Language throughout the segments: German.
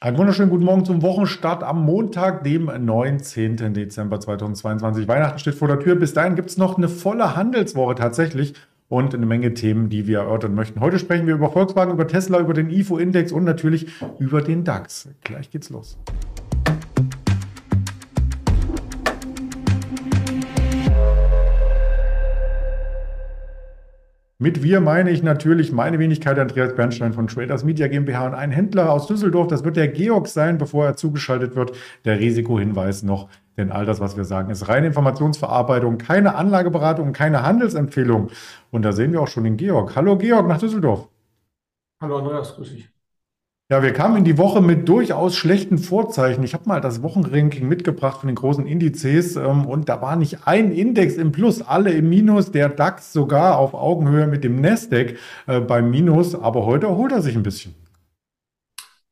Einen wunderschönen guten Morgen zum Wochenstart am Montag, dem 19. Dezember 2022. Weihnachten steht vor der Tür. Bis dahin gibt es noch eine volle Handelswoche tatsächlich und eine Menge Themen, die wir erörtern möchten. Heute sprechen wir über Volkswagen, über Tesla, über den IFO-Index und natürlich über den DAX. Gleich geht's los. Mit wir meine ich natürlich meine Wenigkeit Andreas Bernstein von Traders Media GmbH und ein Händler aus Düsseldorf. Das wird der Georg sein, bevor er zugeschaltet wird. Der Risikohinweis noch, denn all das, was wir sagen, ist reine Informationsverarbeitung, keine Anlageberatung, keine Handelsempfehlung. Und da sehen wir auch schon den Georg. Hallo Georg nach Düsseldorf. Hallo Andreas, grüß dich. Ja, wir kamen in die Woche mit durchaus schlechten Vorzeichen. Ich habe mal das Wochenranking mitgebracht von den großen Indizes ähm, und da war nicht ein Index im Plus, alle im Minus, der DAX sogar auf Augenhöhe mit dem Nasdaq äh, beim Minus, aber heute erholt er sich ein bisschen.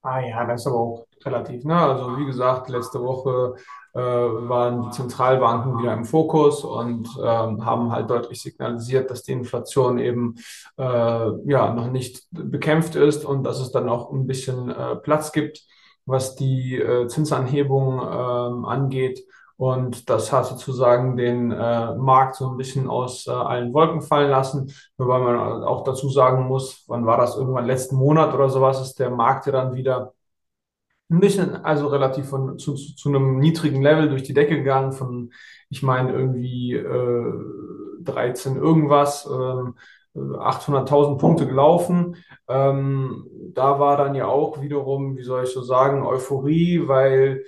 Ah ja, das ist aber auch relativ. Ne? Also wie gesagt, letzte Woche äh, waren die Zentralbanken wieder im Fokus und ähm, haben halt deutlich signalisiert, dass die Inflation eben äh, ja noch nicht bekämpft ist und dass es dann auch ein bisschen äh, Platz gibt, was die äh, Zinsanhebung ähm, angeht. Und das hat sozusagen den äh, Markt so ein bisschen aus äh, allen Wolken fallen lassen. Wobei man auch dazu sagen muss, wann war das irgendwann letzten Monat oder sowas, ist der Markt ja dann wieder bisschen, also relativ von, zu, zu, zu einem niedrigen Level durch die Decke gegangen, von, ich meine, irgendwie äh, 13 irgendwas, äh, 800.000 Punkte gelaufen. Ähm, da war dann ja auch wiederum, wie soll ich so sagen, Euphorie, weil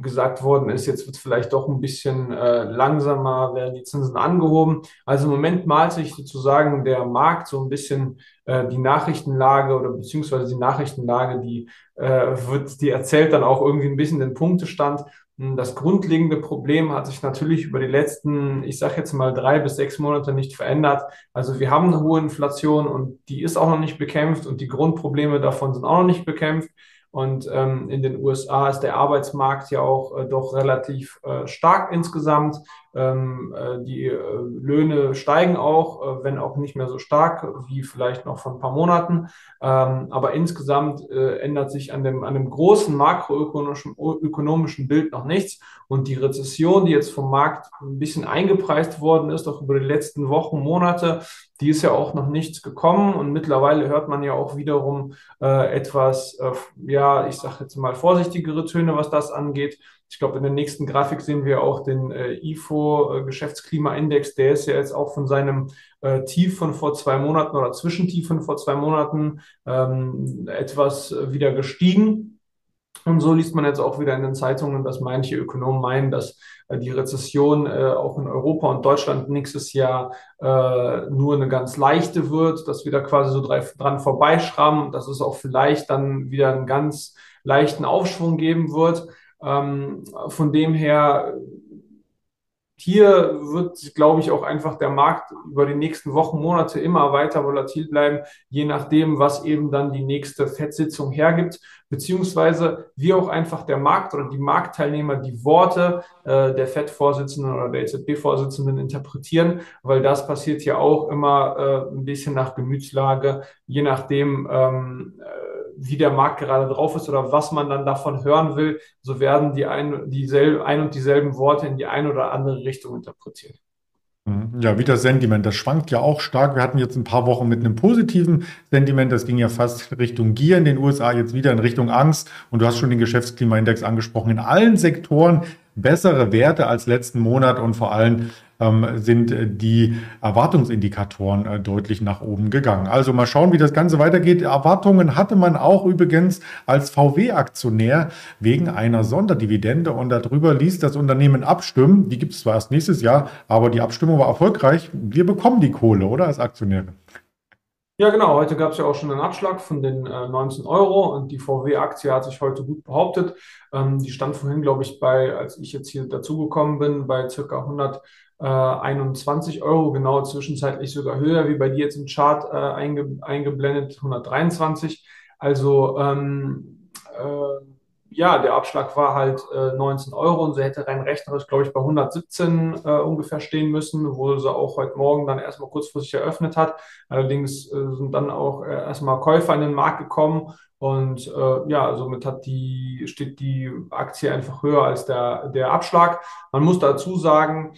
gesagt worden ist, jetzt wird es vielleicht doch ein bisschen äh, langsamer, werden die Zinsen angehoben. Also im Moment malt sich sozusagen der Markt so ein bisschen äh, die Nachrichtenlage oder beziehungsweise die Nachrichtenlage, die äh, wird, die erzählt dann auch irgendwie ein bisschen den Punktestand. Hm, das grundlegende Problem hat sich natürlich über die letzten, ich sage jetzt mal drei bis sechs Monate nicht verändert. Also wir haben eine hohe Inflation und die ist auch noch nicht bekämpft und die Grundprobleme davon sind auch noch nicht bekämpft. Und ähm, in den USA ist der Arbeitsmarkt ja auch äh, doch relativ äh, stark insgesamt. Ähm, äh, die äh, Löhne steigen auch, äh, wenn auch nicht mehr so stark wie vielleicht noch vor ein paar Monaten. Ähm, aber insgesamt äh, ändert sich an dem, an dem großen makroökonomischen ökonomischen Bild noch nichts. Und die Rezession, die jetzt vom Markt ein bisschen eingepreist worden ist, auch über die letzten Wochen, Monate, die ist ja auch noch nichts gekommen. Und mittlerweile hört man ja auch wiederum äh, etwas, äh, ja, ich sage jetzt mal vorsichtigere Töne, was das angeht. Ich glaube, in der nächsten Grafik sehen wir auch den IFO Geschäftsklimaindex. Der ist ja jetzt auch von seinem äh, Tief von vor zwei Monaten oder Zwischentief von vor zwei Monaten ähm, etwas wieder gestiegen. Und so liest man jetzt auch wieder in den Zeitungen, dass manche Ökonomen meinen, dass äh, die Rezession äh, auch in Europa und Deutschland nächstes Jahr äh, nur eine ganz leichte wird, dass wir da quasi so dran vorbeischrammen und dass es auch vielleicht dann wieder einen ganz leichten Aufschwung geben wird. Ähm, von dem her, hier wird, glaube ich, auch einfach der Markt über die nächsten Wochen, Monate immer weiter volatil bleiben, je nachdem, was eben dann die nächste FED-Sitzung hergibt, beziehungsweise wie auch einfach der Markt oder die Marktteilnehmer die Worte äh, der FED-Vorsitzenden oder der EZB-Vorsitzenden interpretieren, weil das passiert ja auch immer äh, ein bisschen nach Gemütslage, je nachdem, ähm, äh, wie der Markt gerade drauf ist oder was man dann davon hören will, so werden die ein, dieselbe, ein und dieselben Worte in die eine oder andere Richtung interpretiert. Mhm. Ja, wie das Sentiment, das schwankt ja auch stark. Wir hatten jetzt ein paar Wochen mit einem positiven Sentiment, das ging ja fast Richtung Gier in den USA, jetzt wieder in Richtung Angst. Und du hast schon den Geschäftsklimaindex angesprochen. In allen Sektoren bessere Werte als letzten Monat und vor allem sind äh, die Erwartungsindikatoren äh, deutlich nach oben gegangen. Also mal schauen, wie das Ganze weitergeht. Erwartungen hatte man auch übrigens als VW-Aktionär wegen einer Sonderdividende und darüber ließ das Unternehmen abstimmen. Die gibt es zwar erst nächstes Jahr, aber die Abstimmung war erfolgreich. Wir bekommen die Kohle, oder als Aktionäre? Ja, genau. Heute gab es ja auch schon einen Abschlag von den äh, 19 Euro und die VW-Aktie hat sich heute gut behauptet. Ähm, die stand vorhin, glaube ich, bei, als ich jetzt hier dazugekommen bin, bei circa 121 Euro, genau zwischenzeitlich sogar höher, wie bei dir jetzt im Chart äh, einge eingeblendet, 123. Also ähm, äh, ja, der Abschlag war halt äh, 19 Euro und sie hätte rein rechnerisch, glaube ich, bei 117 äh, ungefähr stehen müssen, wo sie auch heute Morgen dann erstmal kurzfristig eröffnet hat. Allerdings äh, sind dann auch äh, erstmal Käufer in den Markt gekommen und äh, ja, somit hat die, steht die Aktie einfach höher als der, der Abschlag. Man muss dazu sagen,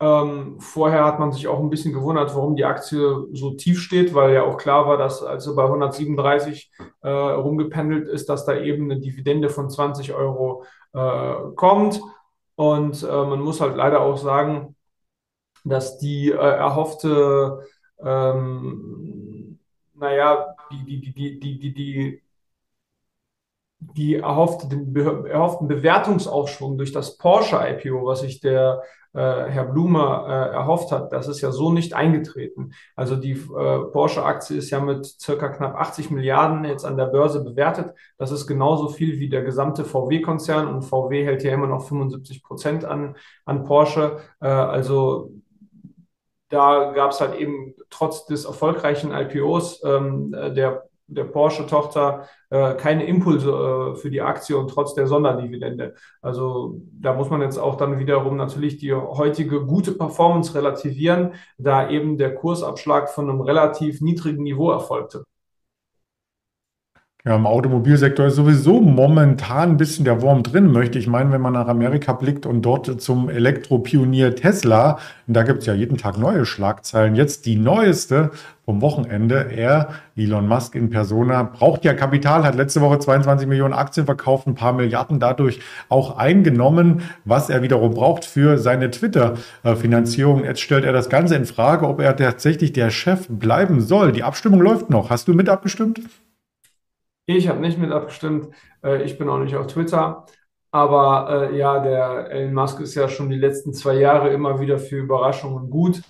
ähm, vorher hat man sich auch ein bisschen gewundert, warum die Aktie so tief steht, weil ja auch klar war, dass als sie bei 137 äh, rumgependelt ist, dass da eben eine Dividende von 20 Euro äh, kommt. Und äh, man muss halt leider auch sagen, dass die äh, erhoffte, ähm, naja, die, die, die, die, die, die die erhoffte, den erhofften Bewertungsaufschwung durch das Porsche-IPO, was sich der äh, Herr Blumer äh, erhofft hat, das ist ja so nicht eingetreten. Also die äh, Porsche-Aktie ist ja mit circa knapp 80 Milliarden jetzt an der Börse bewertet. Das ist genauso viel wie der gesamte VW-Konzern und VW hält ja immer noch 75 Prozent an, an Porsche. Äh, also da gab es halt eben trotz des erfolgreichen IPOs ähm, der der Porsche-Tochter äh, keine Impulse äh, für die Aktie und trotz der Sonderdividende. Also da muss man jetzt auch dann wiederum natürlich die heutige gute Performance relativieren, da eben der Kursabschlag von einem relativ niedrigen Niveau erfolgte. Ja, im Automobilsektor ist sowieso momentan ein bisschen der Wurm drin, möchte ich meinen, wenn man nach Amerika blickt und dort zum Elektropionier Tesla, da gibt es ja jeden Tag neue Schlagzeilen. Jetzt die neueste vom Wochenende. Er, Elon Musk in Persona, braucht ja Kapital, hat letzte Woche 22 Millionen Aktien verkauft, ein paar Milliarden dadurch auch eingenommen, was er wiederum braucht für seine Twitter-Finanzierung. Jetzt stellt er das Ganze in Frage, ob er tatsächlich der Chef bleiben soll. Die Abstimmung läuft noch. Hast du mit abgestimmt? Ich habe nicht mit abgestimmt. Äh, ich bin auch nicht auf Twitter. Aber äh, ja, der Elon Musk ist ja schon die letzten zwei Jahre immer wieder für Überraschungen gut.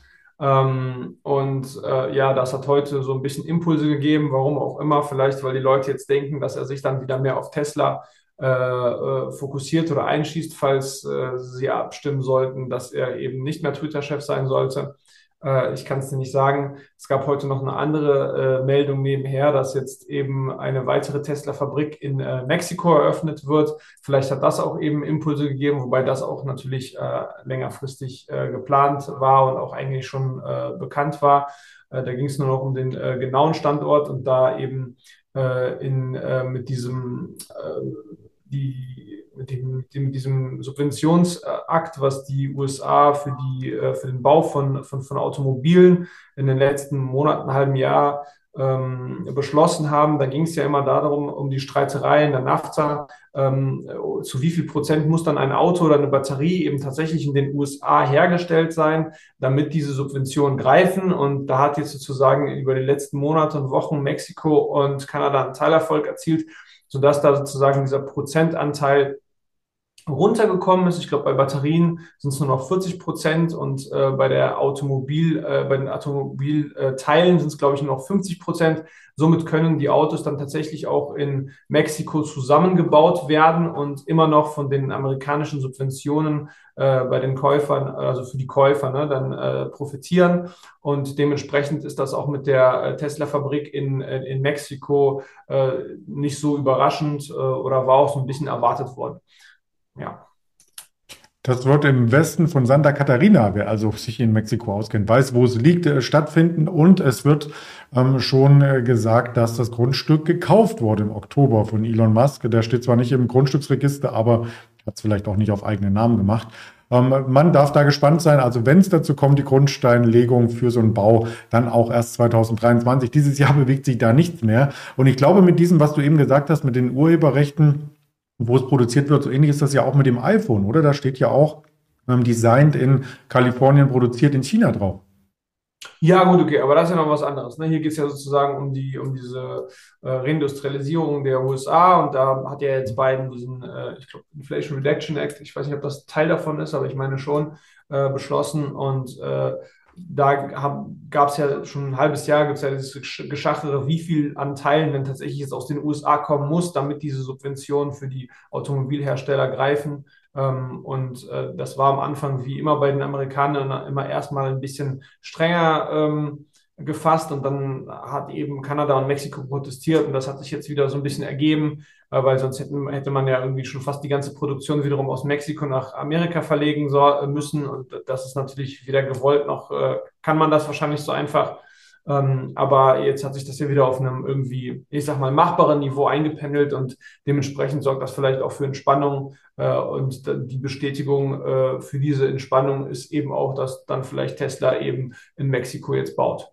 Ähm, und äh, ja, das hat heute so ein bisschen Impulse gegeben, warum auch immer. Vielleicht, weil die Leute jetzt denken, dass er sich dann wieder mehr auf Tesla äh, äh fokussiert oder einschießt, falls äh, sie abstimmen sollten, dass er eben nicht mehr Twitter-Chef sein sollte. Äh, ich kann es dir nicht sagen. Es gab heute noch eine andere äh, Meldung nebenher, dass jetzt eben eine weitere Tesla-Fabrik in äh, Mexiko eröffnet wird. Vielleicht hat das auch eben Impulse gegeben, wobei das auch natürlich äh, längerfristig äh, geplant war und auch eigentlich schon äh, bekannt war. da ging es nur noch um den genauen Standort und da eben in, mit diesem die mit, dem, mit, diesem Subventionsakt, was die USA für, die, äh, für den Bau von, von, von Automobilen in den letzten Monaten, halben Jahr ähm, beschlossen haben. Da ging es ja immer darum, um die Streiterei in der NAFTA, ähm, zu wie viel Prozent muss dann ein Auto oder eine Batterie eben tatsächlich in den USA hergestellt sein, damit diese Subventionen greifen. Und da hat jetzt sozusagen über die letzten Monate und Wochen Mexiko und Kanada einen Teilerfolg erzielt, sodass da sozusagen dieser Prozentanteil runtergekommen ist. Ich glaube, bei Batterien sind es nur noch 40 Prozent und äh, bei der Automobil, äh, bei den Automobilteilen sind es, glaube ich, nur noch 50 Prozent. Somit können die Autos dann tatsächlich auch in Mexiko zusammengebaut werden und immer noch von den amerikanischen Subventionen äh, bei den Käufern, also für die Käufer, ne, dann äh, profitieren. Und dementsprechend ist das auch mit der äh, Tesla-Fabrik in, in Mexiko äh, nicht so überraschend äh, oder war auch so ein bisschen erwartet worden ja. Das wird im Westen von Santa Catarina, wer also sich in Mexiko auskennt, weiß, wo es liegt, äh, stattfinden. Und es wird ähm, schon äh, gesagt, dass das Grundstück gekauft wurde im Oktober von Elon Musk. Der steht zwar nicht im Grundstücksregister, aber hat es vielleicht auch nicht auf eigenen Namen gemacht. Ähm, man darf da gespannt sein. Also wenn es dazu kommt, die Grundsteinlegung für so einen Bau, dann auch erst 2023. Dieses Jahr bewegt sich da nichts mehr. Und ich glaube, mit diesem, was du eben gesagt hast, mit den Urheberrechten, wo es produziert wird. So ähnlich ist das ja auch mit dem iPhone, oder? Da steht ja auch ähm, designed in Kalifornien, produziert in China drauf. Ja, gut, okay, aber das ist ja noch was anderes. Ne? Hier geht es ja sozusagen um die, um diese äh, Reindustrialisierung der USA und da hat ja jetzt Biden diesen, äh, ich glaube, Inflation Reduction Act, ich weiß nicht, ob das Teil davon ist, aber ich meine schon, äh, beschlossen und äh, da gab es ja schon ein halbes Jahr, gibt es ja dieses Geschachere, wie viel an Teilen denn tatsächlich jetzt aus den USA kommen muss, damit diese Subventionen für die Automobilhersteller greifen. Ähm, und äh, das war am Anfang wie immer bei den Amerikanern immer erstmal ein bisschen strenger ähm, gefasst und dann hat eben Kanada und Mexiko protestiert und das hat sich jetzt wieder so ein bisschen ergeben, äh, weil sonst hätten, hätte man ja irgendwie schon fast die ganze Produktion wiederum aus Mexiko nach Amerika verlegen so, müssen und das ist natürlich weder gewollt noch äh, kann man das wahrscheinlich so einfach. Ähm, aber jetzt hat sich das ja wieder auf einem irgendwie, ich sag mal, machbaren Niveau eingependelt und dementsprechend sorgt das vielleicht auch für Entspannung. Äh, und die Bestätigung äh, für diese Entspannung ist eben auch, dass dann vielleicht Tesla eben in Mexiko jetzt baut.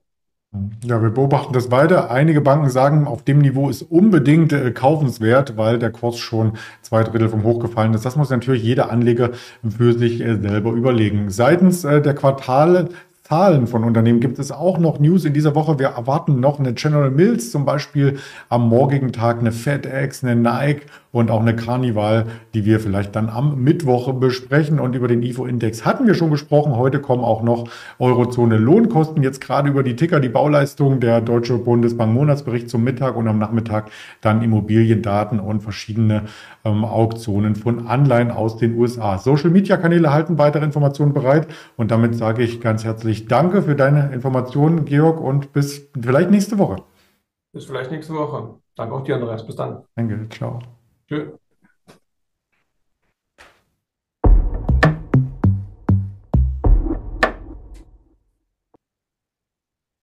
Ja, wir beobachten das weiter. Einige Banken sagen, auf dem Niveau ist unbedingt äh, kaufenswert, weil der Kurs schon zwei Drittel vom Hoch gefallen ist. Das muss natürlich jeder Anleger für sich äh, selber überlegen. Seitens äh, der Quartale Zahlen von Unternehmen gibt es auch noch News in dieser Woche. Wir erwarten noch eine General Mills zum Beispiel am morgigen Tag, eine FedEx, eine Nike und auch eine Carnival, die wir vielleicht dann am Mittwoch besprechen. Und über den IFO-Index hatten wir schon gesprochen. Heute kommen auch noch Eurozone Lohnkosten. Jetzt gerade über die Ticker, die Bauleistung, der Deutsche Bundesbank Monatsbericht zum Mittag und am Nachmittag dann Immobiliendaten und verschiedene ähm, Auktionen von Anleihen aus den USA. Social Media Kanäle halten weitere Informationen bereit. Und damit sage ich ganz herzlich Danke für deine Informationen, Georg, und bis vielleicht nächste Woche. Bis vielleicht nächste Woche. Danke auch dir, Andreas. Bis dann. Danke, ciao. Tschö.